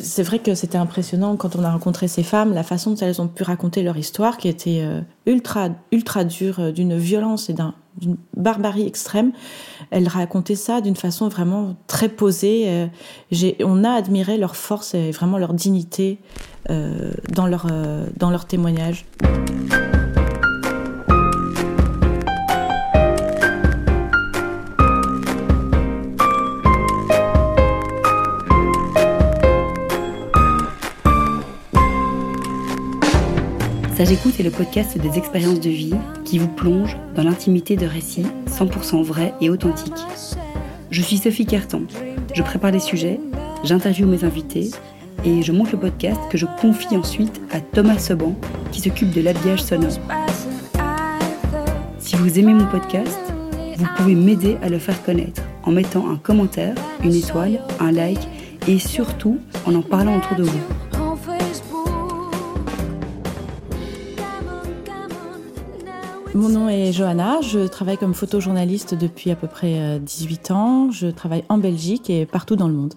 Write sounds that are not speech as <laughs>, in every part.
c'est vrai que c'était impressionnant quand on a rencontré ces femmes, la façon dont elles ont pu raconter leur histoire, qui était euh, ultra, ultra dure, euh, d'une violence et d'une barbarie extrême. Elles racontaient ça d'une façon vraiment très posée. Euh, on a admiré leur force et vraiment leur dignité dans, leur, dans leur témoignage. Sage Écoute est le podcast des expériences de vie qui vous plonge dans l'intimité de récits 100% vrais et authentiques. Je suis Sophie Carton. Je prépare les sujets, j'interviewe mes invités et je monte le podcast que je confie ensuite à Thomas Seban qui s'occupe de l'habillage sonore. Si vous aimez mon podcast, vous pouvez m'aider à le faire connaître en mettant un commentaire, une étoile, un like et surtout en en parlant autour de vous. Mon nom est Johanna, je travaille comme photojournaliste depuis à peu près 18 euh, ans. Je travaille en Belgique et partout dans le monde.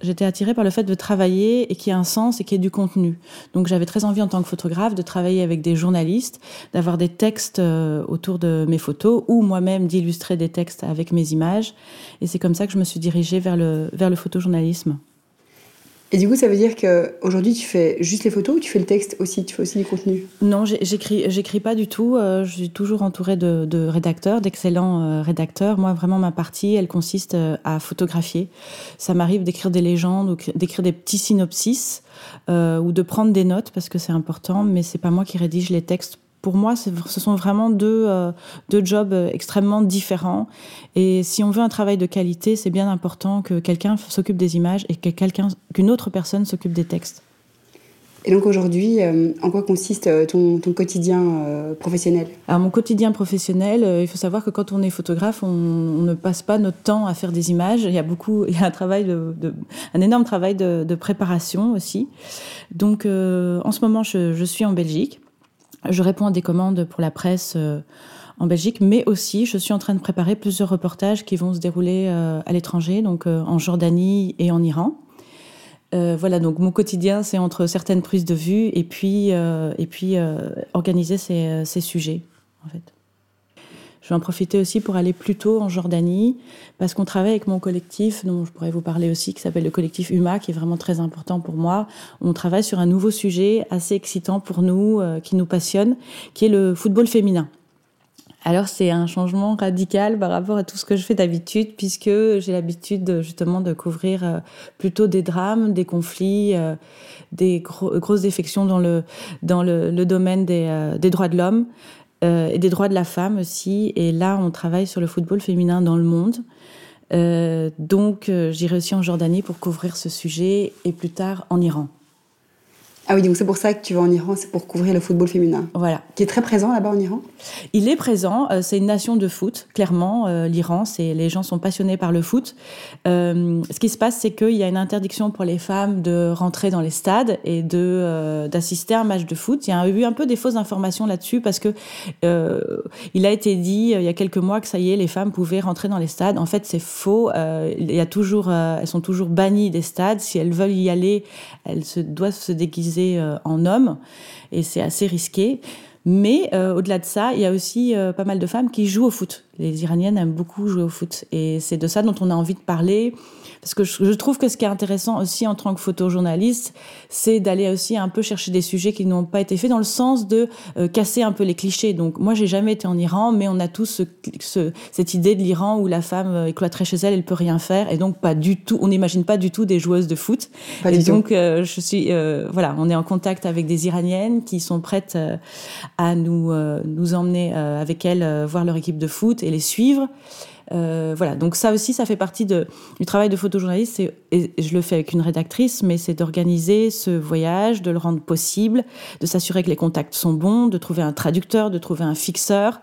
J'étais attirée par le fait de travailler et qu'il y ait un sens et qu'il y ait du contenu. Donc j'avais très envie en tant que photographe de travailler avec des journalistes, d'avoir des textes euh, autour de mes photos ou moi-même d'illustrer des textes avec mes images. Et c'est comme ça que je me suis dirigée vers le, vers le photojournalisme. Et du coup, ça veut dire qu'aujourd'hui, tu fais juste les photos ou tu fais le texte aussi? Tu fais aussi du contenu Non, j'écris, j'écris pas du tout. Euh, je suis toujours entourée de, rédacteurs, d'excellents euh, rédacteurs. Moi, vraiment, ma partie, elle consiste euh, à photographier. Ça m'arrive d'écrire des légendes ou d'écrire des petits synopsis ou de prendre des notes parce que c'est important, mais c'est pas moi qui rédige les textes pour moi, ce sont vraiment deux, euh, deux jobs euh, extrêmement différents. Et si on veut un travail de qualité, c'est bien important que quelqu'un s'occupe des images et que quelqu'un, qu'une autre personne s'occupe des textes. Et donc aujourd'hui, euh, en quoi consiste ton, ton quotidien professionnel? Alors mon quotidien professionnel, il faut savoir que quand on est photographe, on, ne passe pas notre temps à faire des images. Il y a beaucoup, <laughs> il y a un travail de, un énorme travail de, de préparation aussi. Donc en ce moment, je, je suis en Belgique. Je réponds à des commandes pour la presse euh, en Belgique, mais aussi je suis en train de préparer plusieurs reportages qui vont se dérouler euh, à l'étranger, donc euh, en Jordanie et en Iran. voilà, donc mon quotidien, c'est entre certaines prises de vue et puis, et puis organiser ces, ces sujets, en fait. Je vais en profiter aussi pour aller plus tôt en Jordanie, parce qu'on travaille avec mon collectif, dont je pourrais vous parler aussi, qui s'appelle le collectif UMA, qui est vraiment très important pour moi. On travaille sur un nouveau sujet assez excitant pour nous, euh, qui nous passionne, qui est le football féminin. Alors c'est un changement radical par rapport à tout ce que je fais d'habitude, puisque j'ai l'habitude justement de couvrir euh, plutôt des drames, des conflits, euh, des grosses défections dans le, dans le, domaine des, des droits de l'homme. Euh, et des droits de la femme aussi. Et là, on travaille sur le football féminin dans le monde. Euh, donc, euh, j'irai aussi en Jordanie pour couvrir ce sujet et plus tard en Iran. Ah oui, donc c'est pour ça que tu vas en Iran, c'est pour couvrir le football féminin. Voilà. Qui est très présent là-bas en Iran? Il est présent, euh, c'est une nation de foot, clairement. Euh, L'Iran, c'est les gens sont passionnés par le foot. Euh, ce qui se passe, c'est qu'il y a une interdiction pour les femmes de rentrer dans les stades et de d'assister à un match de foot. Il y a eu un peu des fausses informations là-dessus parce que il a été dit il y a quelques mois que ça y est, les femmes pouvaient rentrer dans les stades. En fait, c'est faux. il y a toujours, elles sont toujours bannies des stades. Si elles veulent y aller, elles se, doivent se déguiser euh, en homme et c'est assez risqué. Mais euh, au-delà de ça, il y a aussi euh, pas mal de femmes qui jouent au foot. Les Iraniennes aiment beaucoup jouer au foot. Et c'est de ça dont on a envie de parler. Parce que je, trouve que ce qui est intéressant aussi en tant que photojournaliste, c'est d'aller aussi un peu chercher des sujets qui n'ont pas été faits dans le sens de euh, casser un peu les clichés. Donc moi, j'ai jamais été en Iran, mais on a tous ce, cette idée de l'Iran où la femme euh, est cloîtrée chez elle, elle peut rien faire, et donc pas du tout. On n'imagine pas du tout des joueuses de foot. Pas et donc euh, je suis, voilà, on est en contact avec des Iraniennes qui sont prêtes à nous nous emmener avec elles voir leur équipe de foot et les suivre. Euh, voilà, donc ça aussi, ça fait partie de, du travail de photojournaliste. Et je le fais avec une rédactrice, mais c'est d'organiser ce voyage, de le rendre possible, de s'assurer que les contacts sont bons, de trouver un traducteur, de trouver un fixeur,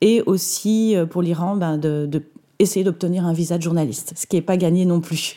et aussi euh, pour l'Iran, ben, de, de essayer d'obtenir un visa de journaliste, ce qui n'est pas gagné non plus.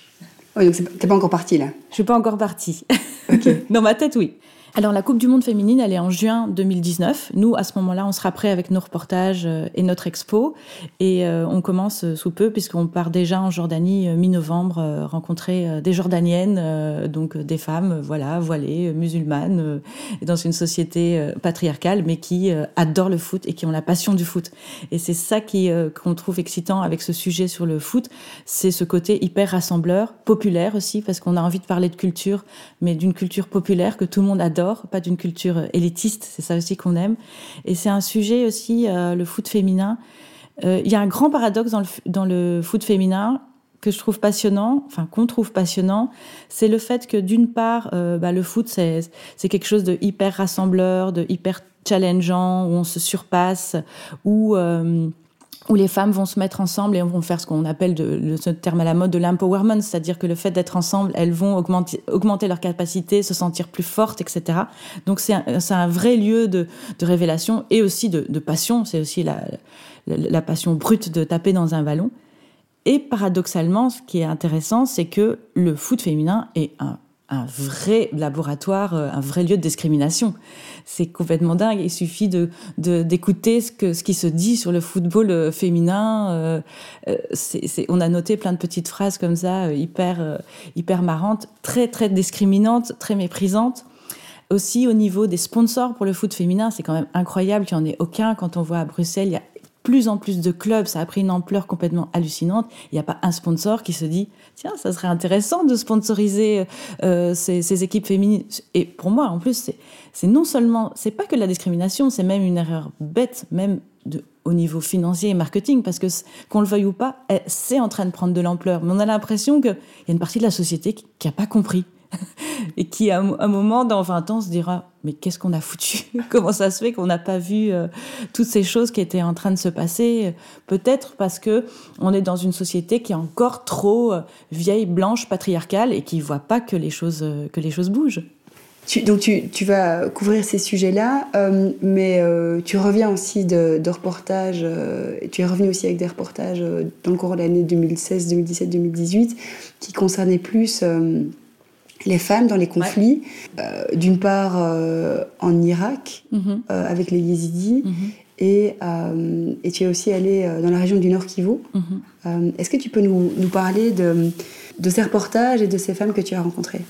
Oui, donc t'es pas encore partie là? Je suis pas encore partie. <laughs> Dans ma tête, oui. Alors la Coupe du Monde féminine, elle est en juin 2019. Nous, à ce moment-là, on sera prêt avec nos reportages euh, et notre expo. Et euh, on commence euh, sous peu, puisqu'on part déjà en Jordanie mi-novembre, rencontrer des Jordaniennes, donc des femmes, voilà, voilées, musulmanes, dans une société patriarcale, mais qui adorent le foot et qui ont la passion du foot. Et c'est ça qui qu'on trouve excitant avec ce sujet sur le foot, c'est ce côté hyper rassembleur, populaire aussi, parce qu'on a envie de parler de culture, mais d'une culture populaire que tout le monde adore pas d'une culture euh, élitiste, c'est ça aussi qu'on aime. Et c'est un sujet aussi, euh, le foot féminin. Euh, il y a un grand paradoxe dans le, dans le foot féminin que je trouve passionnant, enfin qu'on trouve passionnant, c'est le fait que d'une part, bah, le foot c'est quelque chose de hyper rassembleur, de hyper challengeant, où on se surpasse, où où les femmes vont se mettre ensemble et vont faire ce qu'on appelle de, ce terme à la mode de l'empowerment, c'est-à-dire que le fait d'être ensemble, elles vont augmenter, leur capacité, se sentir plus fortes, etc. Donc c'est un, vrai lieu de, révélation et aussi de, passion. C'est aussi la, passion brute de taper dans un ballon. Et paradoxalement, ce qui est intéressant, c'est que le foot féminin est un un vrai laboratoire, euh, un vrai lieu de discrimination. C'est complètement dingue. Il suffit de d'écouter ce ce qui se dit sur le football euh, féminin. Euh, on a noté plein de petites phrases comme ça, hyper hyper marrantes, très très discriminantes, très méprisantes. Aussi au niveau des sponsors pour le foot féminin, c'est quand même incroyable qu'il n'y en ait aucun. Quand on voit à Bruxelles, il y a plus en plus de clubs, ça a pris une ampleur complètement hallucinante. Il n'y a pas un sponsor qui se dit tiens, ça serait intéressant de sponsoriser euh, ces, équipes féminines. Et pour moi, en plus, c'est non seulement, c'est pas que la discrimination, c'est même une erreur bête, même au niveau financier et marketing, parce que qu'on le veuille ou pas, c'est en train de prendre de l'ampleur. Mais on a l'impression qu'il y a une partie de la société qui n'a pas compris. <laughs> et qui, à un moment, dans 20 ans, se dira Mais qu'est-ce qu'on a foutu? <laughs> Comment ça se fait qu'on n'a pas vu euh, toutes ces choses qui étaient en train de se passer? Peut-être parce que on est dans une société qui est encore trop euh, vieille, blanche, patriarcale et qui ne voit pas que les choses, euh, que les choses bougent. donc tu, tu, vas couvrir ces sujets-là, mais tu reviens aussi de, reportages, tu es revenu aussi avec des reportages dans le cours de l'année 2016, 2017, 2018 qui concernaient plus les femmes dans les conflits, euh, d'une part euh, en Irak mhm. euh, avec les Yézidis, mhm. et, et, tu es aussi allé dans la région du Nord Kivu. Mhm. Est-ce que tu peux nous, nous parler de, de, ces reportages et de ces femmes que tu as rencontrées?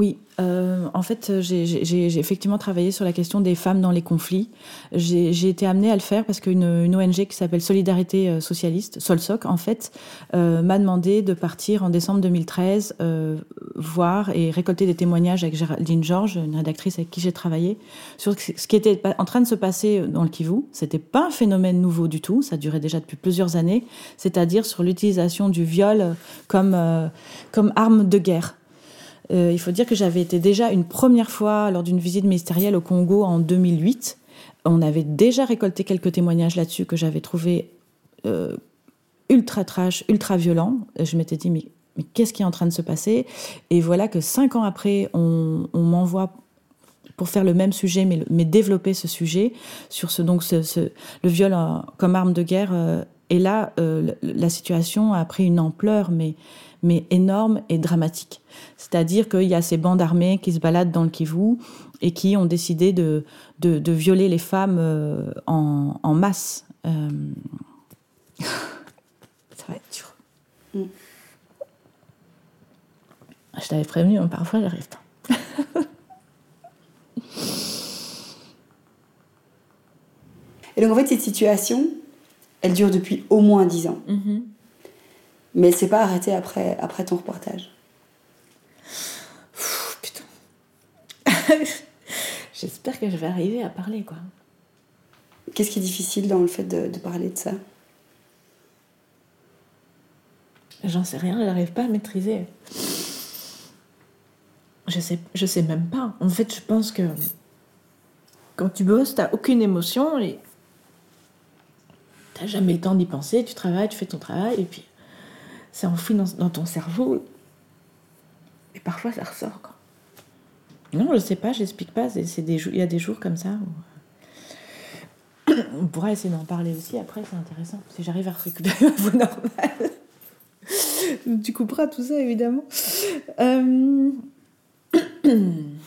Oui, euh, en fait, j'ai effectivement travaillé sur la question des femmes dans les conflits. J'ai été amenée à le faire parce qu'une une ONG qui s'appelle Solidarité euh, Socialiste, Solsoc, en fait, euh, m'a demandé de partir en décembre 2013 euh, voir et récolter des témoignages avec Géraldine Georges, une rédactrice avec qui j'ai travaillé, sur ce qui était en train de se passer dans le Kivu. C'était pas un phénomène nouveau du tout, ça durait déjà depuis plusieurs années, c'est-à-dire sur l'utilisation du viol comme arme de guerre. Euh, il faut dire que j'avais été déjà une première fois lors d'une visite ministérielle au Congo en 2008. On avait déjà récolté quelques témoignages là-dessus que j'avais trouvé euh, ultra trash, ultra violent. Je m'étais dit, mais, qu'est-ce qui est en train de se passer? Et voilà que cinq ans après, on, m'envoie pour faire le même sujet, mais, développer ce sujet sur ce, donc le viol comme arme de guerre. Euh, et là, la situation a pris une ampleur, mais mais énorme et dramatique. C'est-à-dire qu'il y a ces bandes armées qui se baladent dans le Kivu et qui ont décidé de, de, violer les femmes euh, en, en, masse. Euh, <laughs> ça va être dur. Mm. Je t'avais prévenu, hein, parfois j'arrive pas. <laughs> et donc en fait, cette situation, elle dure depuis au moins dix ans. Mm-hmm. Mais s'est pas arrêtée après, après ton reportage. putain. <laughs> J'espère que je vais arriver à parler, quoi. Qu'est-ce qui est difficile dans le fait de, de parler de ça? J'en sais rien, j'arrive pas à maîtriser. Je sais, je sais même pas. En fait, je pense que quand tu bosses, t'as aucune émotion et t'as jamais le temps d'y penser. Tu travailles, tu fais ton travail et puis c'est enfoui dans, ton cerveau. Et parfois, ça ressort. Quoi. Non, je sais pas, j'explique pas. Il y a des jours comme ça <coughs> on pourra essayer d'en parler aussi. Après, c'est intéressant. Si j'arrive à récupérer ma voix normale. <laughs> tu couperas tout ça, évidemment. Euh... <coughs> <coughs>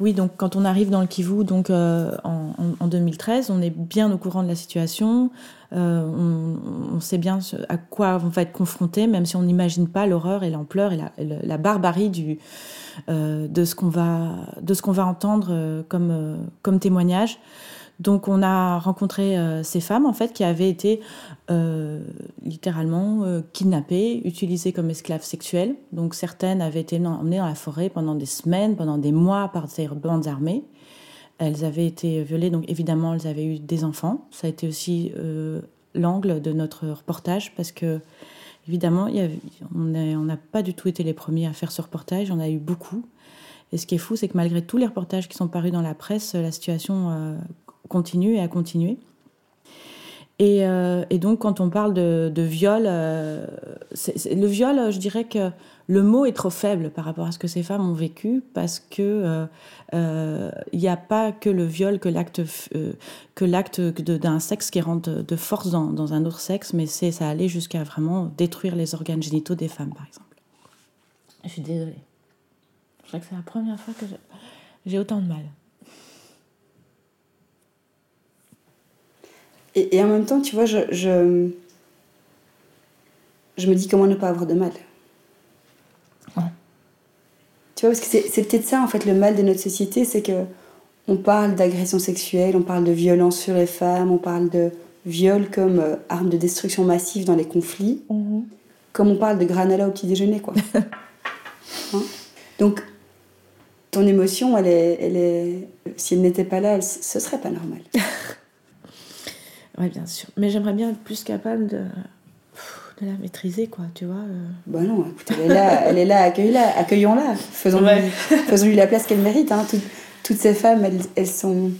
Oui, donc quand on arrive dans le Kivu, donc en, en, 2013, on est bien au courant de la situation. On, on, sait bien à quoi on va être confronté, même si on n'imagine pas l'horreur et l'ampleur et la, barbarie du, de ce qu'on va entendre comme témoignage. Donc on a rencontré euh, ces femmes en fait qui avaient été euh, littéralement euh, kidnappées, utilisées comme esclaves sexuelles. Donc certaines avaient été emmenées dans la forêt pendant des semaines, pendant des mois par ces bandes armées. Elles avaient été violées, donc évidemment elles avaient eu des enfants. Ça a été aussi l'angle de notre reportage parce que évidemment on n'a pas du tout été les premiers à faire ce reportage. On a eu beaucoup. Et ce qui est fou, c'est que malgré tous les reportages qui sont parus dans la presse, la situation continue et à continuer. Et, euh, et, donc, quand on parle de, viol, euh, le viol, je dirais que le mot est trop faible par rapport à ce que ces femmes ont vécu, parce que euh, il n'y a pas que le viol, que l'acte, que l'acte d'un sexe qui rentre de force dans, dans un autre sexe, mais c'est ça allait jusqu'à vraiment détruire les organes génitaux des femmes, par exemple. Je suis désolée. Je crois que c'est la première fois que j'ai autant de mal. Et, en même temps, tu vois, je, je, je, me dis comment ne pas avoir de mal. Tu vois, parce que c'est peut-être ça, en fait, le mal de notre société, c'est que on parle d'agression sexuelle, on parle de violence sur les femmes, on parle de viol comme euh, arme de destruction massive dans les conflits, mhm. comme on parle de granola au petit déjeuner, quoi. <laughs> Hein? Donc, ton émotion, elle est, elle est, si elle n'était pas là, elle, ce serait pas normal. <laughs> Oui, bien sûr. Mais j'aimerais bien être plus capable de, de la maîtriser, quoi, tu vois. Euh. Bah non, écoute, elle est là, elle est là accueillons-la. Accueillons -la. Faisons-lui <laughs> faisons -lui la place qu'elle mérite. Hein. toutes ces femmes, elles, elles, sont...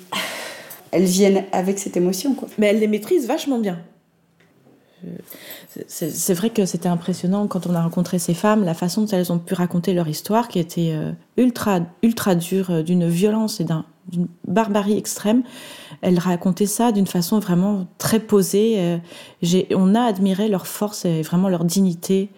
Elles viennent avec cette émotion, quoi. Mais elles les maîtrisent vachement bien. C'est vrai que c'était impressionnant quand on a rencontré ces femmes, la façon dont elles ont pu raconter leur histoire, qui était euh, ultra, ultra dure, euh, d'une violence et d'une barbarie extrême. Elles racontaient ça d'une façon vraiment très posée. Euh, on a admiré leur force et vraiment leur dignité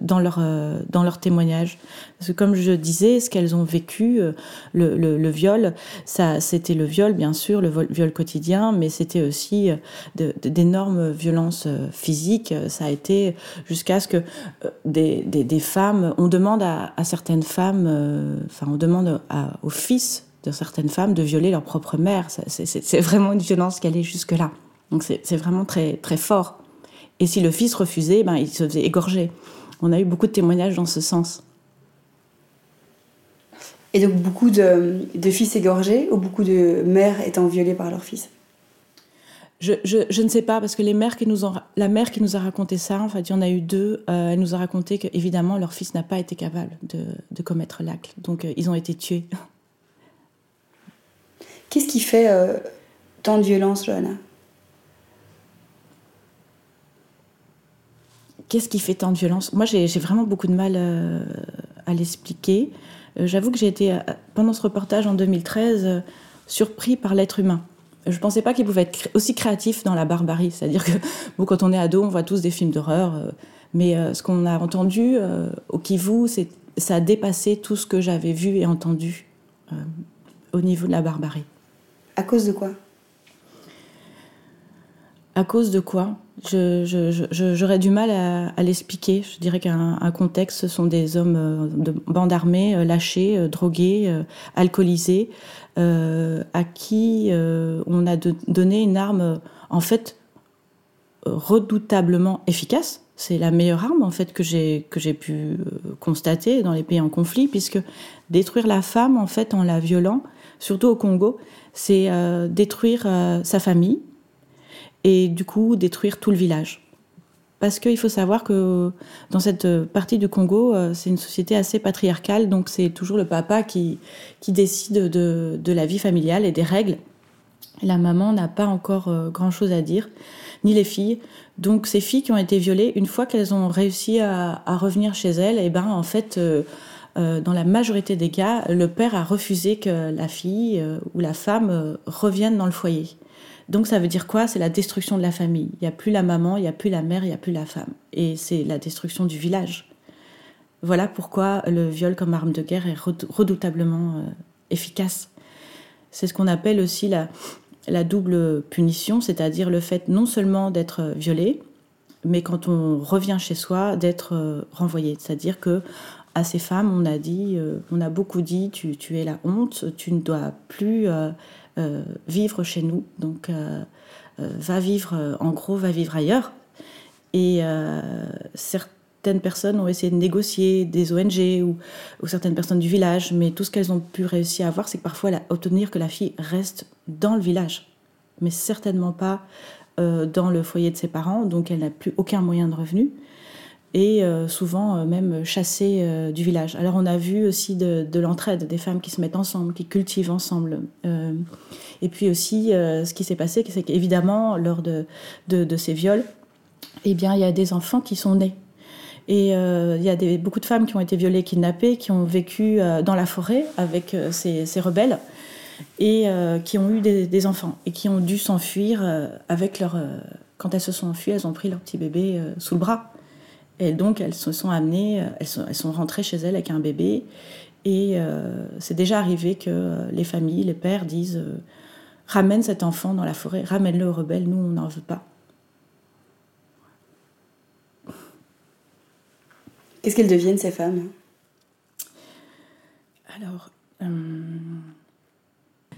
dans leur euh, dans leur témoignage. Parce que comme je disais, ce qu'elles ont vécu, euh, le, le, viol, ça c'était le viol bien sûr, le viol quotidien, mais c'était aussi d'énormes violences physiques. Ça a été jusqu'à ce que des, des, femmes, on demande à, à certaines femmes, enfin on demande à, aux fils de certaines femmes de violer leur propre mère. C'est vraiment une violence qui allait jusque là. Donc c'est vraiment très très fort. Et si le fils refusait, ben, il se faisait égorger. On a eu beaucoup de témoignages dans ce sens. Et donc beaucoup de, fils égorgés ou beaucoup de mères étant violées par leur fils? Je, je, ne sais pas, parce que les mères qui nous ont, la mère qui nous a raconté ça, en fait, il y en a eu deux, euh, elle nous a raconté qu'évidemment, leur fils n'a pas été capable de, de commettre l'acte. Donc, euh, ils ont été tués. Qu'est-ce qui fait euh, tant de violence, Johanna? Qu'est-ce qui fait tant de violence? Moi, j'ai vraiment beaucoup de mal euh, à l'expliquer. Euh, j'avoue que j'ai été, euh, pendant ce reportage en 2013, surpris par l'être humain. Je ne pensais pas qu'il pouvait être aussi créatif dans la barbarie. C'est-à-dire que <laughs> bon, quand on est ado, on voit tous des films d'horreur. mais ce qu'on a entendu au Kivu, ça a dépassé tout ce que j'avais vu et entendu au niveau de la barbarie. À cause de quoi? À cause de quoi J'aurais du mal à, l'expliquer. Je dirais qu'un contexte, ce sont des hommes euh, de bande armée, euh, lâchés, euh, drogués, alcoolisés, à qui on a donné une arme, en fait, redoutablement efficace. C'est la meilleure arme, en fait, que j'ai pu constater dans les pays en conflit, puisque détruire la femme, en fait, en la violant, surtout au Congo, c'est détruire sa famille, et du coup détruire tout le village. Parce qu'il faut savoir que dans cette partie du Congo, euh, c'est une société assez patriarcale, donc c'est toujours le papa qui, qui décide de, de, la vie familiale et des règles. La maman n'a pas encore euh, grand-chose à dire, ni les filles. Donc ces filles qui ont été violées, une fois qu'elles ont réussi à, à, revenir chez elles, et eh ben en fait, euh, dans la majorité des cas, le père a refusé que la fille ou la femme revienne dans le foyer. Donc ça veut dire quoi? C'est la destruction de la famille. Il n'y a plus la maman, il n'y a plus la mère, il n'y a plus la femme. Et c'est la destruction du village. Voilà pourquoi le viol comme arme de guerre est redoutablement euh, efficace. C'est ce qu'on appelle aussi la, double punition, c'est-à-dire le fait non seulement d'être violé, mais quand on revient chez soi, d'être renvoyé. C'est-à-dire que à ces femmes, on a dit, on a beaucoup dit, tu, es la honte, tu ne dois plus vivre chez nous, donc va vivre, en gros, va vivre ailleurs. Et certaines personnes ont essayé de négocier, des ONG ou, certaines personnes du village, mais tout ce qu'elles ont pu réussir à avoir, c'est que parfois obtenir que la fille reste dans le village, mais certainement pas euh, dans le foyer de ses parents, donc elle n'a plus aucun moyen de revenu, et euh, souvent euh, même chassée du village. Alors on a vu aussi de, l'entraide, des femmes qui se mettent ensemble, qui cultivent ensemble. et puis aussi, ce qui s'est passé, c'est qu'évidemment, lors de, de, ces viols, eh bien, il y a des enfants qui sont nés et euh, il y a des, beaucoup de femmes qui ont été violées, kidnappées, qui ont vécu euh, dans la forêt avec euh, ces, rebelles et qui ont eu des, enfants et qui ont dû s'enfuir avec leur. quand elles se sont enfuies, elles ont pris leur petit bébé sous le bras. Et donc elles se sont amenées, elles sont, elles sont rentrées chez elles avec un bébé. Et c'est déjà arrivé que les familles, les pères disent ramène cet enfant dans la forêt, ramène-le aux rebelles, nous on n'en veut pas. Qu'est-ce qu'elles deviennent, ces femmes? Alors. Euh,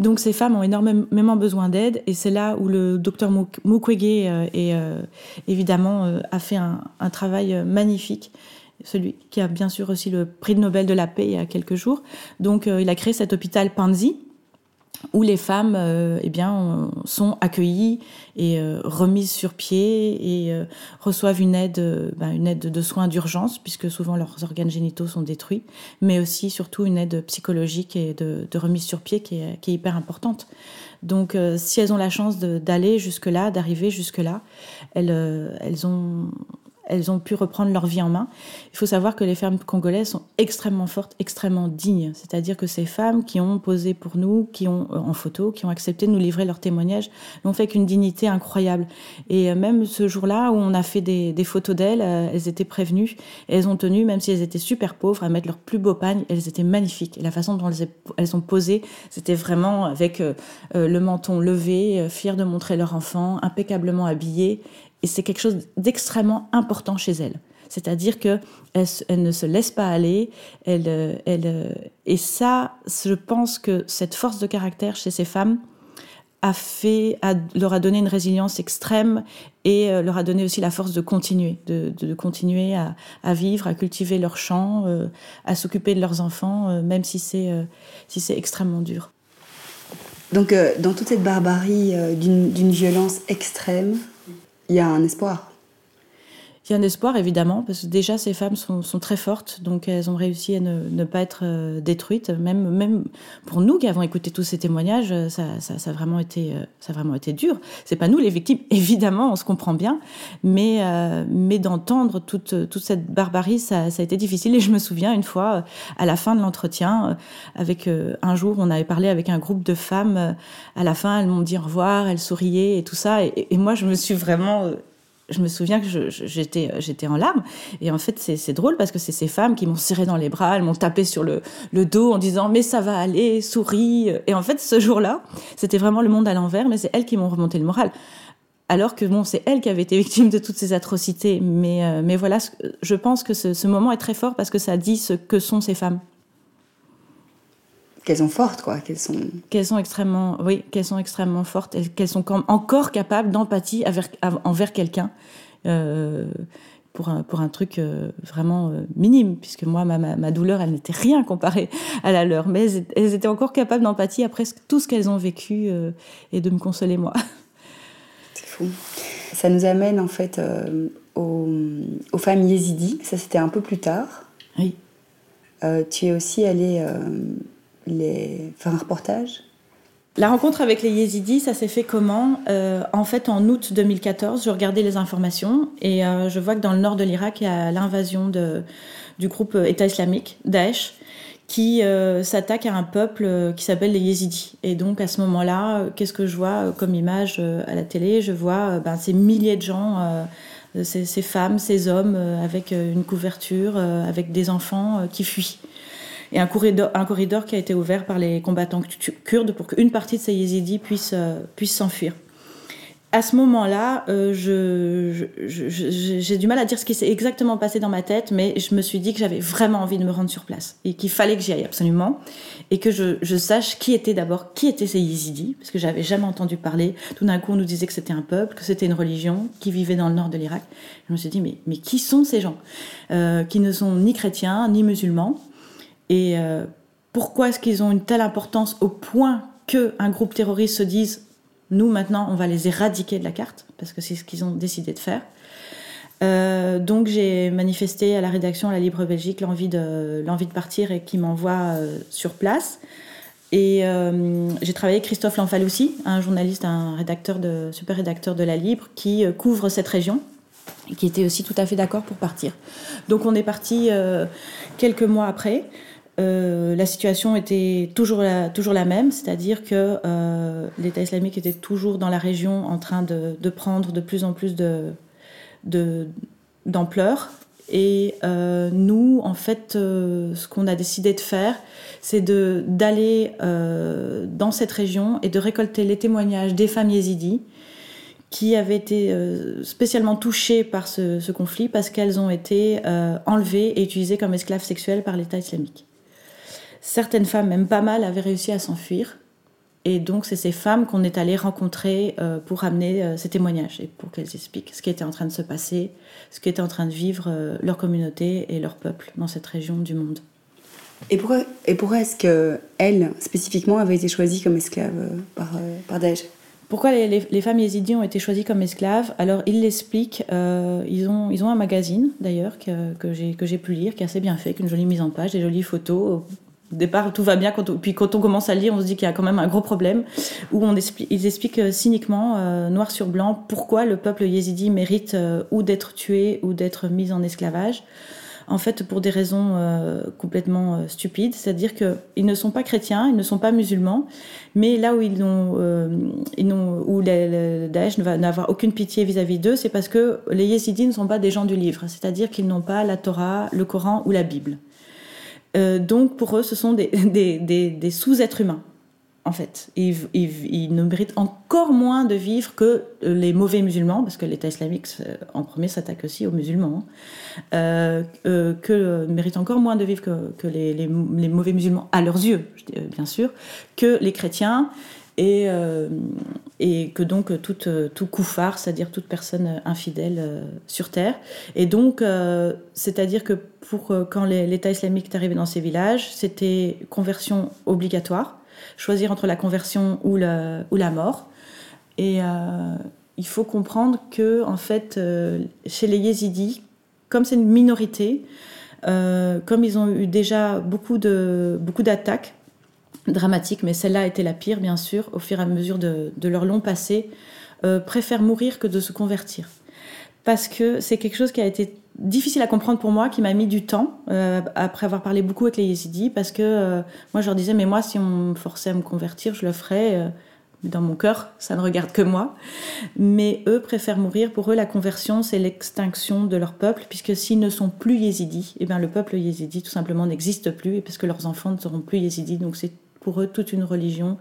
donc ces femmes ont énormément besoin d'aide. Et c'est là où le docteur Mukwege euh, euh, évidemment a fait un, un, travail magnifique, celui qui a bien sûr aussi le prix de Nobel de la paix il y a quelques jours. Donc il a créé cet hôpital Panzi où les femmes euh, eh bien, sont accueillies et euh, remises sur pied et euh, reçoivent une aide, bah, une aide de soins d'urgence, puisque souvent leurs organes génitaux sont détruits, mais aussi surtout une aide psychologique et de, remise sur pied qui est, qui est hyper importante. Donc si elles ont la chance d'aller jusque-là, d'arriver jusque-là, elles, elles ont elles ont pu reprendre leur vie en main. Il faut savoir que les femmes congolaises sont extrêmement fortes, extrêmement dignes. C'est-à-dire que ces femmes qui ont posé pour nous, qui ont euh, en photo, qui ont accepté de nous livrer leur témoignage, n'ont fait qu'une dignité incroyable. Et euh, même ce jour-là où on a fait des, photos d'elles, euh, elles étaient prévenues et elles ont tenu, même si elles étaient super pauvres, à mettre leur plus beau pagne. Elles étaient magnifiques. Et la façon dont elles, ont posé, c'était vraiment avec le menton levé, fières de montrer leur enfant, impeccablement habillées et c'est quelque chose d'extrêmement important chez elle. C'est-à-dire qu'elle elle ne se laisse pas aller. Euh, euh, et ça, je pense que cette force de caractère chez ces femmes a fait, leur a donné une résilience extrême et euh, leur a donné aussi la force de continuer, de, continuer à, vivre, à cultiver leur champ, à s'occuper de leurs enfants, même si c'est si c'est extrêmement dur. Donc, dans toute cette barbarie d'une violence extrême, il y a un espoir. Il y a un espoir, évidemment, parce que déjà, ces femmes sont, très fortes, donc elles ont réussi à ne, pas être euh, détruites. Même, même pour nous qui avons écouté tous ces témoignages, euh, ça, a, vraiment été, euh, ça a vraiment été dur. C'est pas nous les victimes, <laughs> évidemment, on se comprend bien, mais, mais d'entendre toute, toute cette barbarie, ça, a été difficile. Et je me souviens une fois, à la fin de l'entretien, avec un jour, on avait parlé avec un groupe de femmes. À la fin, elles m'ont dit au revoir, elles souriaient et tout ça. Et, et moi, je me suis vraiment je me souviens que j'étais j'étais en larmes. Et en fait, c'est drôle parce que c'est ces femmes qui m'ont serré dans les bras, elles m'ont tapé sur le, dos en disant mais ça va aller, souris. Et en fait, ce jour-là, c'était vraiment le monde à l'envers, mais c'est elles qui m'ont remonté le moral. Alors que bon, c'est elles qui avaient été victimes de toutes ces atrocités. Mais, euh, mais voilà, je pense que ce moment est très fort parce que ça dit ce que sont ces femmes qu'elles sont fortes, quoi. Qu'elles sont. Qu'elles sont extrêmement, oui, qu'elles sont extrêmement fortes, qu'elles sont encore capables d'empathie envers quelqu'un. Euh, pour un, pour un truc euh, vraiment euh, minime, puisque moi, ma, ma, douleur, elle n'était rien comparée à la leur. Mais elles, étaient encore capables d'empathie après tout ce qu'elles ont vécu et de me consoler moi. <laughs> C'est fou. Ça nous amène en fait aux, aux, femmes yézidis. Ça, c'était un peu plus tard. Oui. tu es aussi allée faire un reportage. La rencontre avec les Yézidis, ça s'est fait comment euh, En fait, en août 2014, je regardais les informations et euh, je vois que dans le nord de l'Irak, il y a l'invasion du groupe État islamique, Daesh, qui euh, s'attaque à un peuple qui s'appelle les Yézidis. Et donc, à ce moment-là, qu'est-ce que je vois comme image à la télé? Je vois ben, ces milliers de gens, ces, femmes, ces hommes avec une couverture, avec des enfants qui fuient et un corridor, qui a été ouvert par les combattants kurdes pour qu'une partie de ces yézidis puisse, puisse s'enfuir à ce moment-là, euh, j'ai du mal à dire ce qui s'est exactement passé dans ma tête, mais je me suis dit que j'avais vraiment envie de me rendre sur place et qu'il fallait que j'y aille absolument et que je, je sache qui était d'abord, qui étaient ces Yézidis, parce que j'avais jamais entendu parler. Tout d'un coup, on nous disait que c'était un peuple, que c'était une religion qui vivait dans le nord de l'Irak. Je me suis dit, mais, mais qui sont ces gens? Euh, qui ne sont ni chrétiens ni musulmans Et euh, pourquoi est-ce qu'ils ont une telle importance au point qu'un groupe terroriste se dise nous, maintenant, on va les éradiquer de la carte, parce que c'est ce qu'ils ont décidé de faire. Euh, donc j'ai manifesté à la rédaction à la Libre Belgique l'envie de, partir et qui m'envoie euh, sur place. Et j'ai travaillé avec Christophe Lanfaloussi, un journaliste, un rédacteur de, super rédacteur de la Libre, qui couvre cette région et qui était aussi tout à fait d'accord pour partir. Donc on est parti quelques mois après. Euh, la situation était toujours la, même, c'est-à-dire que euh, l'État islamique était toujours dans la région en train de, prendre de plus en plus d'ampleur. Et euh, nous, en fait, ce qu'on a décidé de faire, c'est d'aller dans cette région et de récolter les témoignages des femmes yézidis qui avaient été spécialement touchées par ce conflit parce qu'elles ont été enlevées et utilisées comme esclaves sexuelles par l'État islamique. Certaines femmes, même pas mal, avaient réussi à s'enfuir. Et donc, c'est ces femmes qu'on est allé rencontrer euh, pour amener euh, ces témoignages et pour qu'elles expliquent ce qui était en train de se passer, ce qui était en train de vivre euh, leur communauté et leur peuple dans cette région du monde. Et pourquoi, et pourquoi est-ce qu'elles, spécifiquement, avaient été choisies comme esclaves par, par Daesh? Pourquoi les, femmes yézidis ont été choisies comme esclaves? Alors, ils l'expliquent. ils, ont, ils ont un magazine, d'ailleurs, que, que j'ai pu lire, qui est assez bien fait, avec une jolie mise en page, des jolies photos, au départ, tout va bien. Puis quand on commence à lire, on se dit qu'il y a quand même un gros problème. Où ils expliquent euh, cyniquement, euh, noir sur blanc, pourquoi le peuple yézidi mérite euh, ou d'être tué ou d'être mis en esclavage. En fait, pour des raisons complètement stupides, c'est-à-dire qu'ils ne sont pas chrétiens, ils ne sont pas musulmans, mais là où ils le, Daesh ne va n'avoir aucune pitié vis-à-vis d'eux, c'est parce que les yézidis ne sont pas des gens du livre, c'est-à-dire qu'ils n'ont pas la Torah, le Coran ou la Bible. Euh, donc pour eux, ce sont des, <laughs> sous-êtres humains, en fait. Ils, ne méritent encore moins de vivre que les mauvais musulmans, parce que l'État islamique, euh, en premier, s'attaque aussi aux musulmans, hein. euh, euh, que méritent encore moins de vivre que, les, mauvais musulmans, à leurs yeux, bien sûr, que les chrétiens et, euh, et que donc tout, tout koufar, c'est-à-dire toute personne infidèle euh, sur terre. Et donc, euh, c'est-à-dire que pour quand l'État islamique est arrivé dans ces villages, c'était conversion obligatoire, choisir entre la conversion ou la, ou la mort. Et il faut comprendre que, en fait, chez les yézidis, comme c'est une minorité, comme ils ont eu déjà beaucoup de beaucoup d'attaques dramatique, mais celle-là était la pire, bien sûr, au fur et à mesure de, leur long passé, euh, préfèrent mourir que de se convertir. Parce que c'est quelque chose qui a été difficile à comprendre pour moi, qui m'a mis du temps, euh, après avoir parlé beaucoup avec les yézidis, parce que euh, moi je leur disais, mais moi si on me forçait à me convertir, je le ferais. dans mon cœur, ça ne regarde que moi. Mais eux préfèrent mourir. Pour eux, la conversion, c'est l'extinction de leur peuple, puisque s'ils ne sont plus yézidis, eh bien, le peuple yézidi, tout simplement, n'existe plus, et parce que leurs enfants ne seront plus yézidis. Donc, c'est pour eux toute une religion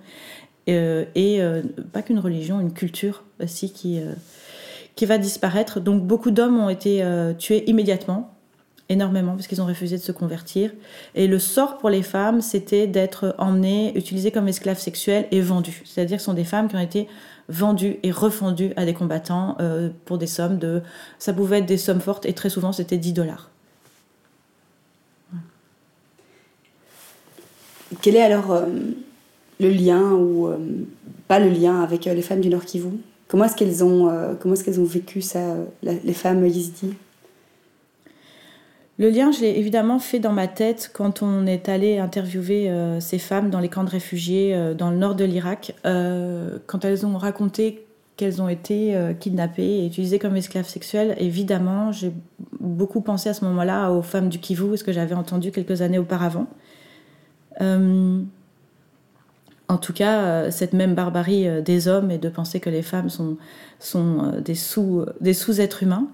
euh, et euh, pas qu'une religion, une culture aussi qui, euh, qui va disparaître. Donc beaucoup d'hommes ont été tués immédiatement, énormément, parce qu'ils ont refusé de se convertir. Et le sort pour les femmes, c'était d'être emmenées, utilisées comme esclaves sexuelles et vendues. C'est-à-dire que ce sont des femmes qui ont été vendues et refendues à des combattants pour des sommes de... Ça pouvait être des sommes fortes et très souvent c'était 10 dollars. Quel est alors euh, le lien ou euh, pas le lien avec euh, les femmes du Nord Kivu? Comment est-ce qu'elles ont, comment est-ce ont vécu ça, les femmes yézidis le lien, je l'ai évidemment fait dans ma tête quand on est allé interviewer ces femmes dans les camps de réfugiés dans le nord de l'Irak, quand elles ont raconté qu'elles ont été kidnappées et utilisées comme esclaves sexuelles. Évidemment, j'ai beaucoup pensé à ce moment-là aux femmes du Kivu, ce que j'avais entendu quelques années auparavant. Euh, en tout cas, euh, cette même barbarie euh, des hommes et de penser que les femmes sont, des sous-êtres sous humains,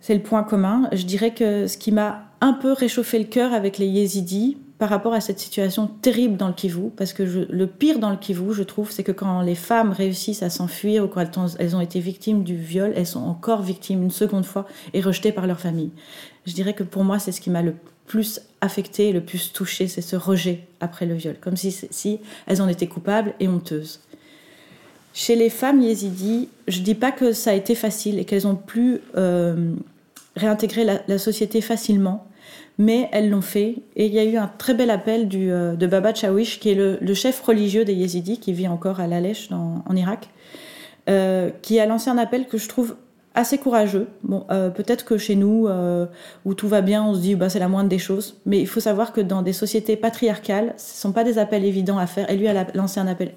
c'est le point commun. Je dirais que ce qui m'a un peu réchauffé le cœur avec les yézidis, par rapport à cette situation terrible dans le Kivu, parce que le pire dans le Kivu, je trouve, c'est que quand les femmes réussissent à s'enfuir ou quand elles ont été victimes du viol, elles sont encore victimes une seconde fois et rejetées par leur famille. Je dirais que pour moi, c'est ce qui m'a le plus affecté, le plus touché, c'est ce rejet après le viol, comme si, elles en étaient coupables et honteuses. Chez les femmes yézidis, je ne dis pas que ça a été facile et qu'elles ont pu euh, réintégrer la, société facilement, mais elles l'ont fait. Et il y a eu un très bel appel euh, de Baba Chawish, qui est le, chef religieux des yézidis, qui vit encore à Lalèche en Irak, euh, qui a lancé un appel que je trouve assez courageux. Bon, euh, peut-être que chez nous, euh, où tout va bien, on se dit bah c'est la moindre des choses. Mais il faut savoir que dans des sociétés patriarcales, ce ne sont pas des appels évidents à faire. Et lui a lancé un appel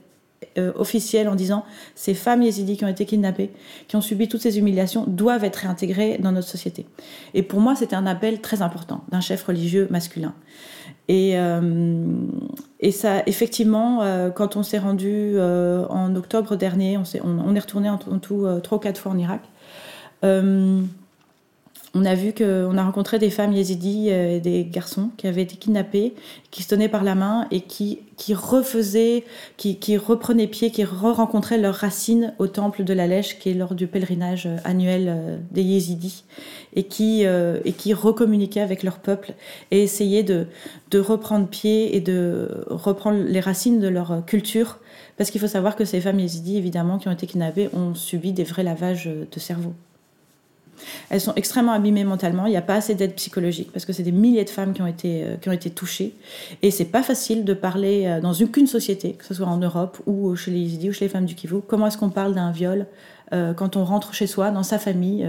euh, officiel en disant ces femmes yézidis qui ont été kidnappées, qui ont subi toutes ces humiliations, doivent être réintégrées dans notre société. Et pour moi, c'était un appel très important d'un chef religieux masculin. Et, et ça, effectivement, quand on s'est rendu en octobre dernier, on, est, on, est retourné en, en tout trois ou quatre fois en Irak. Euh, on a vu qu'on a rencontré des femmes yézidis euh, et des garçons qui avaient été kidnappés, qui se tenaient par la main et qui, qui refaisaient, qui, qui reprenaient pied, qui re-rencontraient leurs racines au temple de la Lèche, qui est lors du pèlerinage euh, annuel des yézidis, et qui, et qui recommuniquaient avec leur peuple et essayaient de, de reprendre pied et de reprendre les racines de leur culture. Parce qu'il faut savoir que ces femmes yézidis, évidemment, qui ont été kidnappées, ont subi des vrais lavages de cerveau. Elles sont extrêmement abîmées mentalement. Il n'y a pas assez d'aide psychologique parce que c'est des milliers de femmes qui ont été, euh, qui ont été touchées. Et c'est pas facile de parler euh, dans aucune société, que ce soit en Europe ou chez les Yézidis ou chez les femmes du Kivu. Comment est-ce qu'on parle d'un viol euh, quand on rentre chez soi, dans sa famille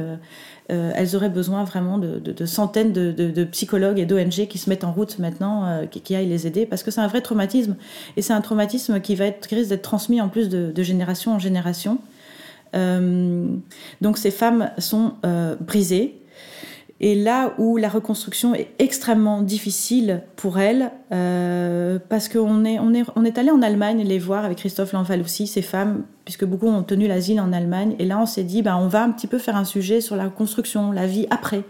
Elles auraient besoin vraiment de, centaines de, psychologues et d'ONG qui se mettent en route maintenant, qui, aillent les aider parce que c'est un vrai traumatisme. Et c'est un traumatisme qui, va être, qui risque d'être transmis en plus de, génération en génération. Euh, donc ces femmes sont euh, brisées. Et là où la reconstruction est extrêmement difficile pour elles, euh, parce qu'on est, on est, on est allé en Allemagne les voir avec Christophe Lanval aussi, ces femmes, puisque beaucoup ont tenu l'asile en Allemagne. Et là, on s'est dit, ben, on va un petit peu faire un sujet sur la reconstruction, la vie après.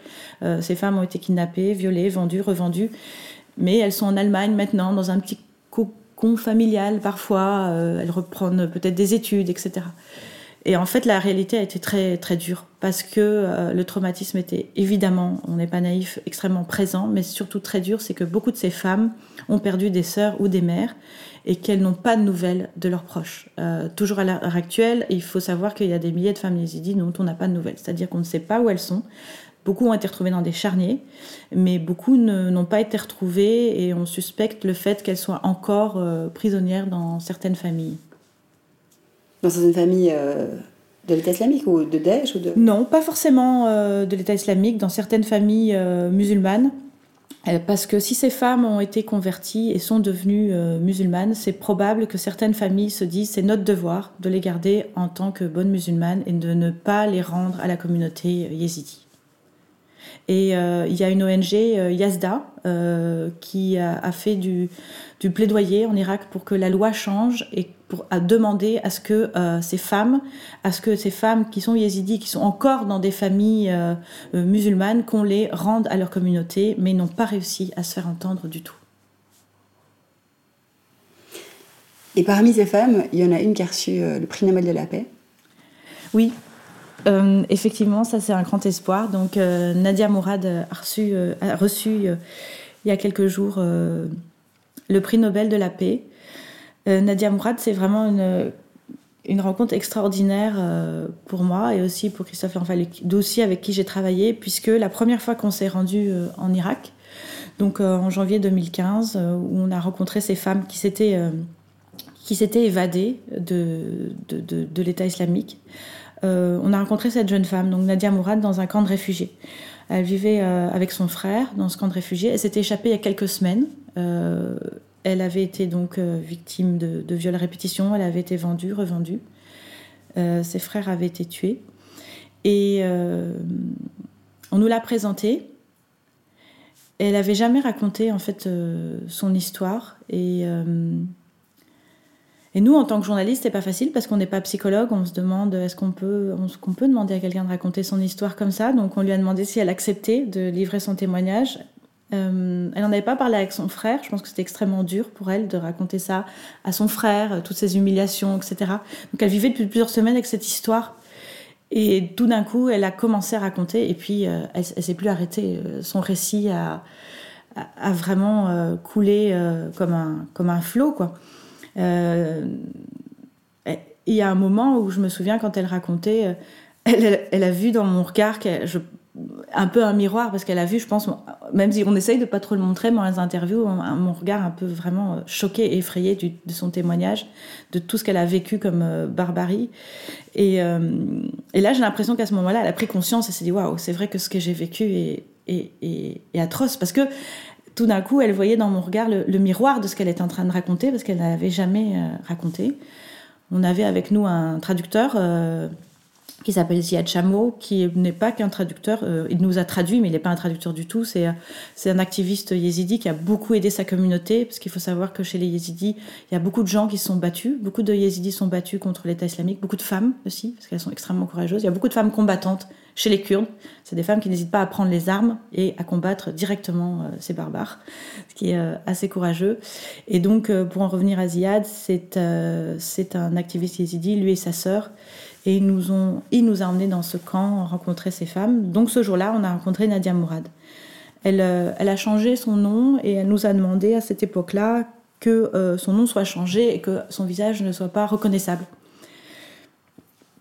ces femmes ont été kidnappées, violées, vendues, revendues. Mais elles sont en Allemagne maintenant, dans un petit cocon familial parfois. elles reprennent peut-être des études, etc. Et en fait, la réalité a été très, très dure parce que euh, le traumatisme était évidemment, on n'est pas naïf, extrêmement présent, mais surtout très dur, c'est que beaucoup de ces femmes ont perdu des sœurs ou des mères et qu'elles n'ont pas de nouvelles de leurs proches. Euh, toujours à l'heure actuelle, il faut savoir qu'il y a des milliers de femmes yézidis dont on n'a pas de nouvelles, c'est-à-dire qu'on ne sait pas où elles sont. Beaucoup ont été retrouvées dans des charniers, mais beaucoup n'ont pas été retrouvées et on suspecte le fait qu'elles soient encore euh, prisonnières dans certaines familles. Dans certaines familles euh, de l'État islamique ou de Daesh ou de... Non, pas forcément euh, de l'État islamique, dans certaines familles euh, musulmanes. Parce que si ces femmes ont été converties et sont devenues musulmanes, c'est probable que certaines familles se disent c'est notre devoir de les garder en tant que bonnes musulmanes et de ne pas les rendre à la communauté yézidi. Et il y a une ONG, Yazda, qui a fait du, du plaidoyer en Irak pour que la loi change et pour à demander à ce que euh, ces femmes, à ce que ces femmes qui sont yézidis, qui sont encore dans des familles euh, euh, musulmanes, qu'on les rende à leur communauté, mais n'ont pas réussi à se faire entendre du tout. Et parmi ces femmes, il y en a une qui a reçu le prix Nobel de la paix. Oui, effectivement, ça c'est un grand espoir. Donc Nadia Mourad a reçu, a reçu il y a quelques jours le prix Nobel de la paix. Euh, Nadia Mourad, c'est vraiment une, rencontre extraordinaire euh, pour moi et aussi pour Christophe Dossier avec qui j'ai travaillé, puisque la première fois qu'on s'est rendu euh, en Irak, donc en janvier 2015, où on a rencontré ces femmes qui s'étaient qui s'étaient évadées de, de, de, l'État islamique. on a rencontré cette jeune femme, donc Nadia Mourad, dans un camp de réfugiés. Elle vivait avec son frère dans ce camp de réfugiés. Elle s'était échappée il y a quelques semaines. Elle avait été donc euh, victime de, de viols répétition, elle avait été vendue, revendue. Euh, ses frères avaient été tués. Et euh, on nous l'a présentée. Elle n'avait jamais raconté en fait son histoire. Et, nous, en tant que journaliste, c'est pas facile parce qu'on n'est pas psychologue. On se demande est-ce qu'on peut, peut demander à quelqu'un de raconter son histoire comme ça? Donc on lui a demandé si elle acceptait de livrer son témoignage. Elle n'en avait pas parlé avec son frère. Je pense que c'était extrêmement dur pour elle de raconter ça à son frère, toutes ces humiliations, etc. Donc elle vivait depuis plusieurs semaines avec cette histoire. Et tout d'un coup, elle a commencé à raconter, et puis elle, ne s'est plus arrêtée. Son récit a, vraiment coulé comme un, comme un flot, il y a un moment où je me souviens quand elle racontait, elle, elle, a vu dans mon regard que je, un peu un miroir parce qu'elle a vu, je pense, même si on essaye de pas trop le montrer, dans les interviews, mon regard un peu vraiment euh, choqué et effrayé de son témoignage, de tout ce qu'elle a vécu comme euh, barbarie. Et, euh, et là, j'ai l'impression qu'à ce moment-là, elle a pris conscience et s'est dit waouh, c'est vrai que ce que j'ai vécu est, atroce parce que tout d'un coup, elle voyait dans mon regard le, miroir de ce qu'elle était en train de raconter parce qu'elle n'avait jamais raconté. On avait avec nous un traducteur qui s'appelle Ziad Chameau, qui n'est pas qu'un traducteur. Euh, il nous a traduit, mais il n'est pas un traducteur du tout. C'est, c'est un activiste yézidi qui a beaucoup aidé sa communauté, parce qu'il faut savoir que chez les yézidis, il y a beaucoup de gens qui se sont battus. Beaucoup de yézidis sont battus contre l'État islamique. Beaucoup de femmes aussi, parce qu'elles sont extrêmement courageuses. Il y a beaucoup de femmes combattantes chez les Kurdes. C'est des femmes qui n'hésitent pas à prendre les armes et à combattre directement euh, ces barbares, ce qui est euh, assez courageux. Et donc, pour en revenir à Ziad, c'est, c'est un activiste yézidi, lui et sa sœur, et il nous a emmenés dans ce camp, rencontrer ces femmes. Donc ce jour-là, on a rencontré Nadia Mourad. Elle, euh, a changé son nom et elle nous a demandé à cette époque-là que euh, son nom soit changé et que son visage ne soit pas reconnaissable.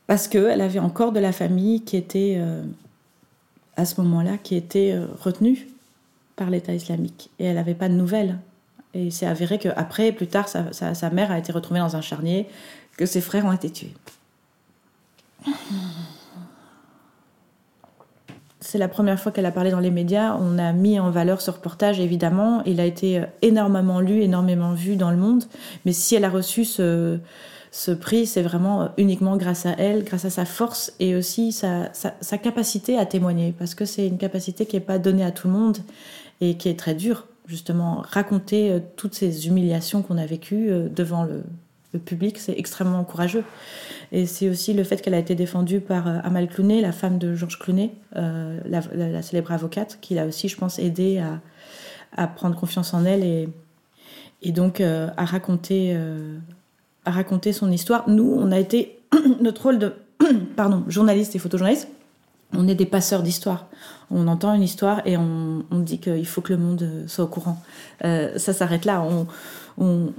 Parce qu'elle avait encore de la famille qui était, euh, à ce moment-là, qui était retenue par l'État islamique. Et elle n'avait pas de nouvelles. Et c'est avéré qu'après, plus tard, sa mère a été retrouvée dans un charnier, que ses frères ont été tués. C'est la première fois qu'elle a parlé dans les médias. On a mis en valeur ce reportage, évidemment. Il a été énormément lu, énormément vu dans le monde. Mais si elle a reçu ce, prix, c'est vraiment uniquement grâce à elle, grâce à sa force et aussi sa, sa, capacité à témoigner. Parce que c'est une capacité qui n'est pas donnée à tout le monde et qui est très dure. Justement, raconter euh, toutes ces humiliations qu'on a vécues euh, devant le public, c'est extrêmement courageux. Et c'est aussi le fait qu'elle a été défendue par euh, Amal Clooney, la femme de Georges Clooney, euh, la, célèbre avocate, qui l'a aussi, je pense, aidé à, prendre confiance en elle et, donc euh, à, raconter, son histoire. Nous, on a été, <coughs> notre rôle de <coughs> pardon, journaliste et photojournaliste, on est des passeurs d'histoire. On entend une histoire et on, dit qu'il faut que le monde soit au courant. ça s'arrête là. On,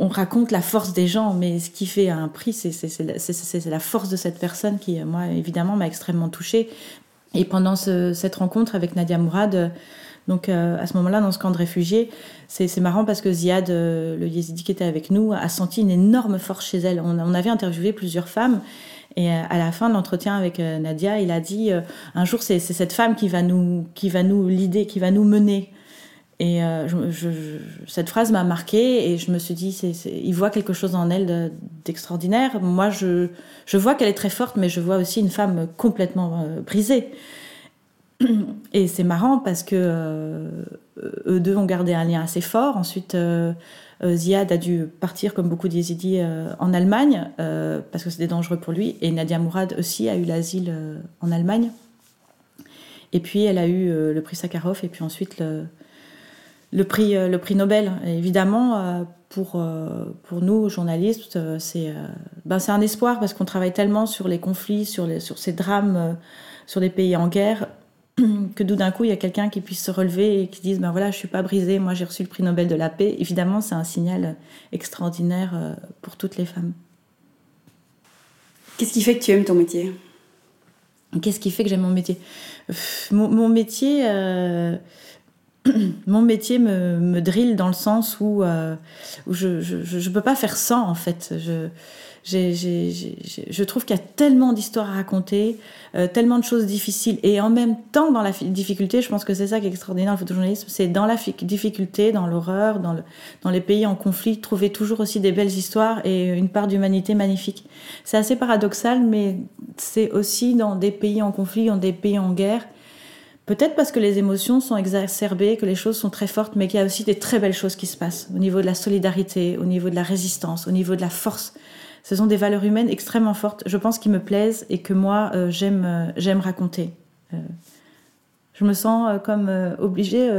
on raconte la force des gens, mais ce qui fait un prix, c'est la force de cette personne qui, moi, évidemment, m'a extrêmement touchée. Et pendant cette rencontre avec Nadia Mourad, donc euh, à ce moment-là, dans ce camp de réfugiés, c'est marrant parce que Ziad, euh, le yézidi qui était avec nous, a senti une énorme force chez elle. On, avait interviewé plusieurs femmes. Et euh, à la fin de l'entretien avec Nadia, il a dit un jour c'est cette femme qui va nous qui va nous l'idée, qui va nous mener et euh, cette phrase m'a marquée et je me suis dit, il voit quelque chose en elle d'extraordinaire. Moi, je, je vois qu'elle est très forte, mais je vois aussi une femme complètement euh, brisée. <clears throat> Et c'est marrant parce que euh, eux deux ont gardé un lien assez fort. Ensuite, Ziad a dû partir, comme beaucoup d'Yézidis, en Allemagne parce que c'était dangereux pour lui. Et Nadia Mourad aussi a eu l'asile en Allemagne. Et puis, elle a eu le prix Sakharov et puis ensuite le le prix, euh, le prix Nobel. évidemment, euh, pour, euh, pour nous, journalistes, c'est ben, un espoir parce qu'on travaille tellement sur les conflits, sur, les, sur ces drames, sur des pays en guerre, <clears throat> que tout d'un coup, il y a quelqu'un qui puisse se relever et qui dise ben voilà, je suis pas brisé, moi j'ai reçu le prix Nobel de la paix. Évidemment, c'est un signal extraordinaire pour toutes les femmes. Qu'est-ce qui fait que tu aimes ton métier? Qu'est-ce qui fait que j'aime mon métier? Mon, mon, métier <clears throat> mon métier me, me, drille dans le sens où, euh, je ne peux pas faire sans, en fait. Je, trouve qu'il y a tellement d'histoires à raconter, euh, tellement de choses difficiles. Et en même temps, dans la difficulté, je pense que c'est ça qui est extraordinaire, le photojournalisme, c'est dans la difficulté, dans l'horreur, dans les pays en conflit, trouver toujours aussi des belles histoires et une part d'humanité magnifique. C'est assez paradoxal, mais c'est aussi dans des pays en conflit, dans des pays en guerre, Peut-être parce que les émotions sont exacerbées, que les choses sont très fortes, mais qu'il y a aussi des très belles choses qui se passent au niveau de la solidarité, au niveau de la résistance, au niveau de la force. Ce sont des valeurs humaines extrêmement fortes, je pense, qui me plaisent et que moi, euh, j'aime, euh, j'aime raconter. Euh, Je me sens comme obligée,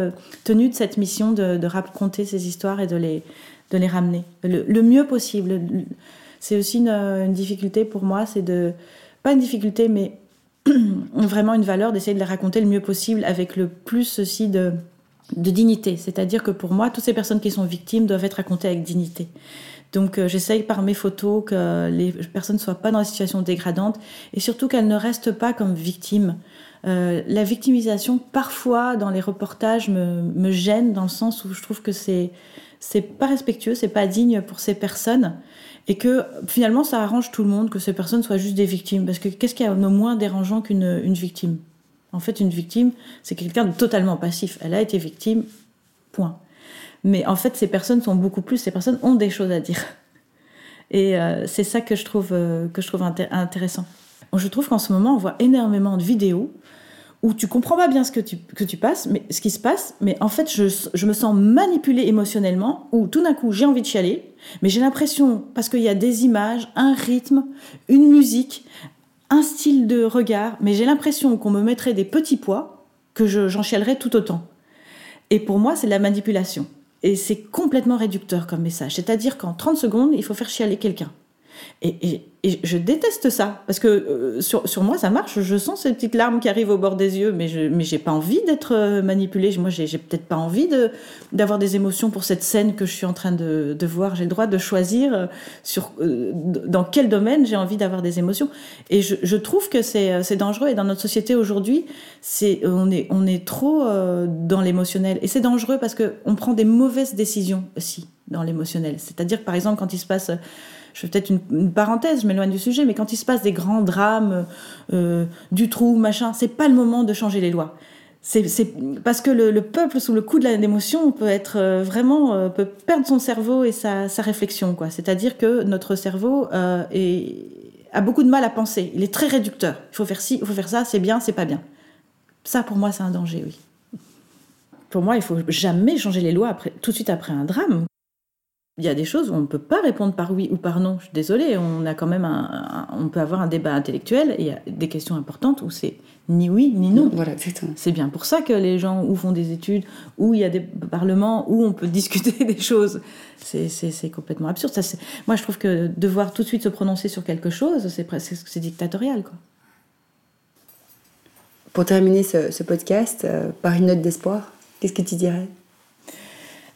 tenue de cette mission de, raconter ces histoires et de les, de les ramener le, mieux possible. C'est aussi une, difficulté pour moi, c'est de pas une difficulté, mais <clears throat> vraiment une valeur d'essayer de les raconter le mieux possible avec le plus aussi de, dignité. C'est-à-dire que pour moi, toutes ces personnes qui sont victimes doivent être racontées avec dignité. Donc euh, j'essaye par mes photos que les personnes ne soient pas dans une situation dégradante et surtout qu'elles ne restent pas comme victimes. Euh, la victimisation, parfois, dans les reportages, me, me, gêne dans le sens où je trouve que c'est c'est pas respectueux, c'est pas digne pour ces personnes et que finalement ça arrange tout le monde que ces personnes soient juste des victimes parce que qu'est-ce qui a de moins dérangeant qu'une une victime? En fait, une victime, c'est quelqu'un de totalement passif. Elle a été victime, point. Mais en fait, ces personnes sont beaucoup plus, ces personnes ont des choses à dire. Et euh, c'est ça que je trouve, euh, que je trouve intéressant. Je trouve qu'en ce moment, on voit énormément de vidéos où tu comprends pas bien ce que tu, que tu passes, mais ce qui se passe, mais en fait, je, je me sens manipulée émotionnellement, où tout d'un coup, j'ai envie de chialer, mais j'ai l'impression, parce qu'il y a des images, un rythme, une musique, un style de regard, mais j'ai l'impression qu'on me mettrait des petits poids, que j'en chialerais tout autant. Et pour moi, c'est de la manipulation. Et c'est complètement réducteur comme message. C'est-à-dire qu'en 30 secondes, il faut faire chialer quelqu'un. Et, je déteste ça, parce que euh, sur, sur, moi, ça marche. Je sens ces petites larmes qui arrivent au bord des yeux, mais je mais pas envie d'être euh, manipulée. Moi, j'ai peut-être pas envie d'avoir des émotions pour cette scène que je suis en train de, de voir. J'ai le droit de choisir euh, sur, dans quel domaine j'ai envie d'avoir des émotions. Et je, trouve que c'est dangereux. Et dans notre société aujourd'hui, on est, on est trop dans l'émotionnel. Et c'est dangereux parce qu'on prend des mauvaises décisions aussi dans l'émotionnel. C'est-à-dire, par exemple, quand il se passe je fais peut-être une, parenthèse, je m'éloigne du sujet, mais quand il se passe des grands drames, euh, du trou, machin, c'est pas le moment de changer les lois. C'est parce que le, peuple, sous le coup de l'émotion, peut être euh, vraiment euh, peut perdre son cerveau et sa, réflexion. C'est-à-dire que notre cerveau a beaucoup de mal à penser. Il est très réducteur. Il faut faire ci, il faut faire ça, c'est bien, c'est pas bien. Ça, pour moi, c'est un danger, oui. Pour moi, il faut jamais changer les lois tout de suite après un drame il y a des choses où on ne peut pas répondre par oui ou par non. Je suis désolée, on a quand même un, on peut avoir un débat intellectuel et il y a des questions importantes où c'est ni oui ni non. Voilà, c'est bien pour ça que les gens où font des études, où il y a des parlements, où on peut <laughs> discuter des choses. C'est complètement absurde. Ça, moi, je trouve que devoir tout de suite se prononcer sur quelque chose, c'est dictatorial, quoi. Pour terminer ce, podcast, euh, par une note d'espoir, qu'est-ce que tu dirais?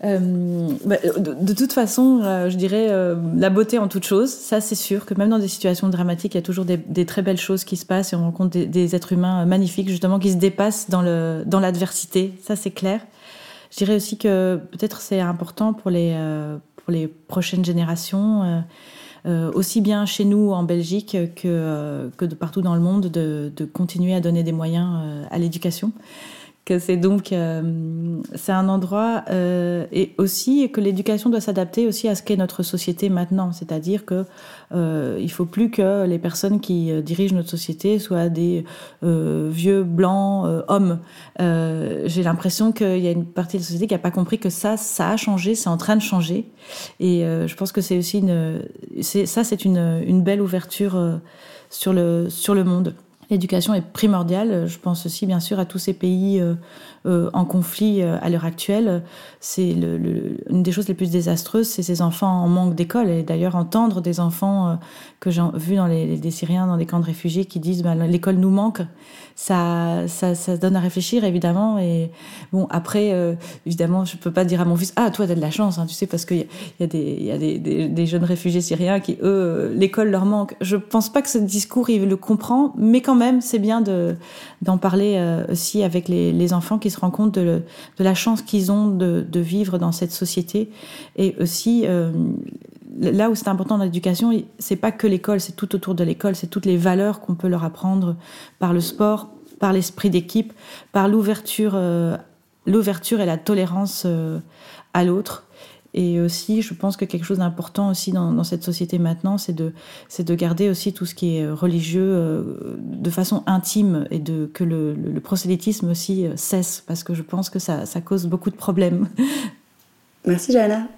Euh, bah, de, toute façon, euh, je dirais euh, la beauté en toute chose. Ça, c'est sûr que même dans des situations dramatiques, il y a toujours des, très belles choses qui se passent et on rencontre des, êtres humains magnifiques, justement, qui se dépassent dans l'adversité. Ça, c'est clair. Je dirais aussi que peut-être c'est important pour les prochaines générations. aussi bien chez nous en Belgique que, de partout dans le monde, de, de continuer à donner des moyens à l'éducation que c'est donc euh, c'est un endroit euh, et aussi que l'éducation doit s'adapter aussi à ce qu'est notre société maintenant, c'est-à-dire que euh, il faut plus que les personnes qui euh, dirigent notre société soient des euh, vieux blancs hommes. J'ai l'impression qu'il y a une partie de la société qui a pas compris que ça ça a changé, c'est en train de changer et je pense que c'est aussi une ça c'est une, une belle ouverture sur le sur le monde. L'éducation est primordiale. Je pense aussi, bien sûr, à tous ces pays euh, euh, en conflit euh, à l'heure actuelle. C'est le, une des choses les plus désastreuses, c'est ces enfants en manque d'école. Et d'ailleurs, entendre des enfants que j'ai vus dans les, des Syriens dans des camps de réfugiés qui disent bah, l'école nous manque, ça, ça, ça donne à réfléchir, évidemment. Et bon, après, évidemment, je peux pas dire à mon fils Ah, toi, t'as de la chance, hein, tu sais, parce qu'il y, y a, des, y a des, des, jeunes réfugiés syriens qui, eux, l'école leur manque. Je pense pas que ce discours, il le comprend, mais quand même, c'est bien de, d'en parler euh, aussi avec les, les, enfants qui se rendent compte de, la chance qu'ils ont de, vivre dans cette société. Et aussi, euh, là où c'est important dans l'éducation, c'est pas que l'école, c'est tout autour de l'école, c'est toutes les valeurs qu'on peut leur apprendre par le sport, par l'esprit d'équipe, par l'ouverture, euh, l'ouverture et la tolérance à l'autre. Et aussi, je pense que quelque chose d'important aussi dans, cette société maintenant, c'est de, c'est de garder aussi tout ce qui est religieux euh, de façon intime et de, que le, prosélytisme aussi euh, cesse, parce que je pense que ça, ça cause beaucoup de problèmes. Merci, Johanna.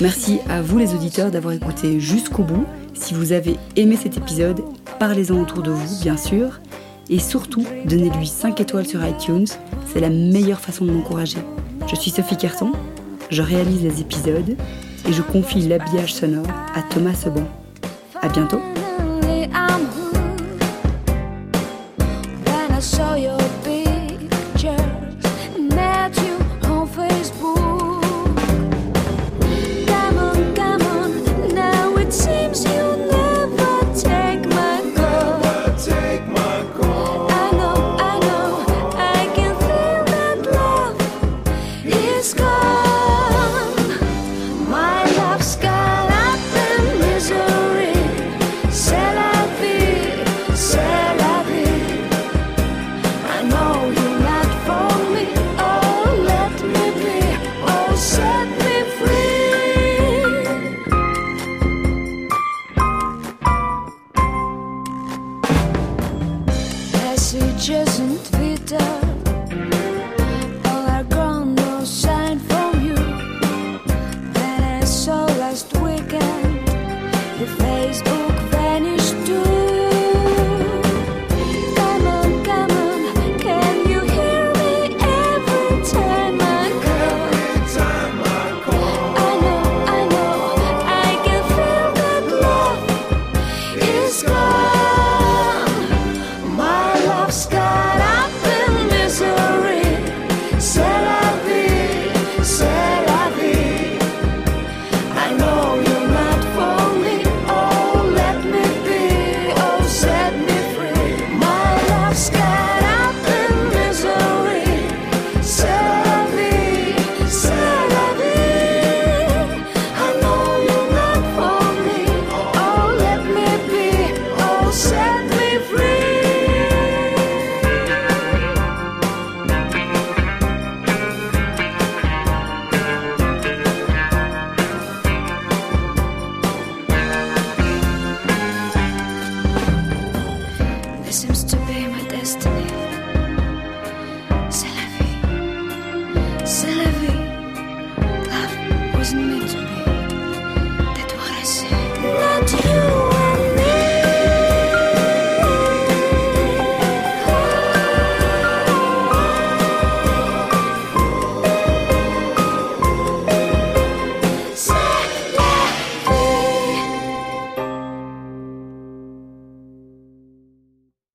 Merci à vous les auditeurs d'avoir écouté jusqu'au bout. Si vous avez aimé cet épisode, parlez-en autour de vous, bien sûr. Et surtout, donnez-lui 5 étoiles sur iTunes, c'est la meilleure façon de m'encourager. Je suis Sophie Carton, je réalise les épisodes et je confie l'habillage sonore à Thomas Seban. À bientôt!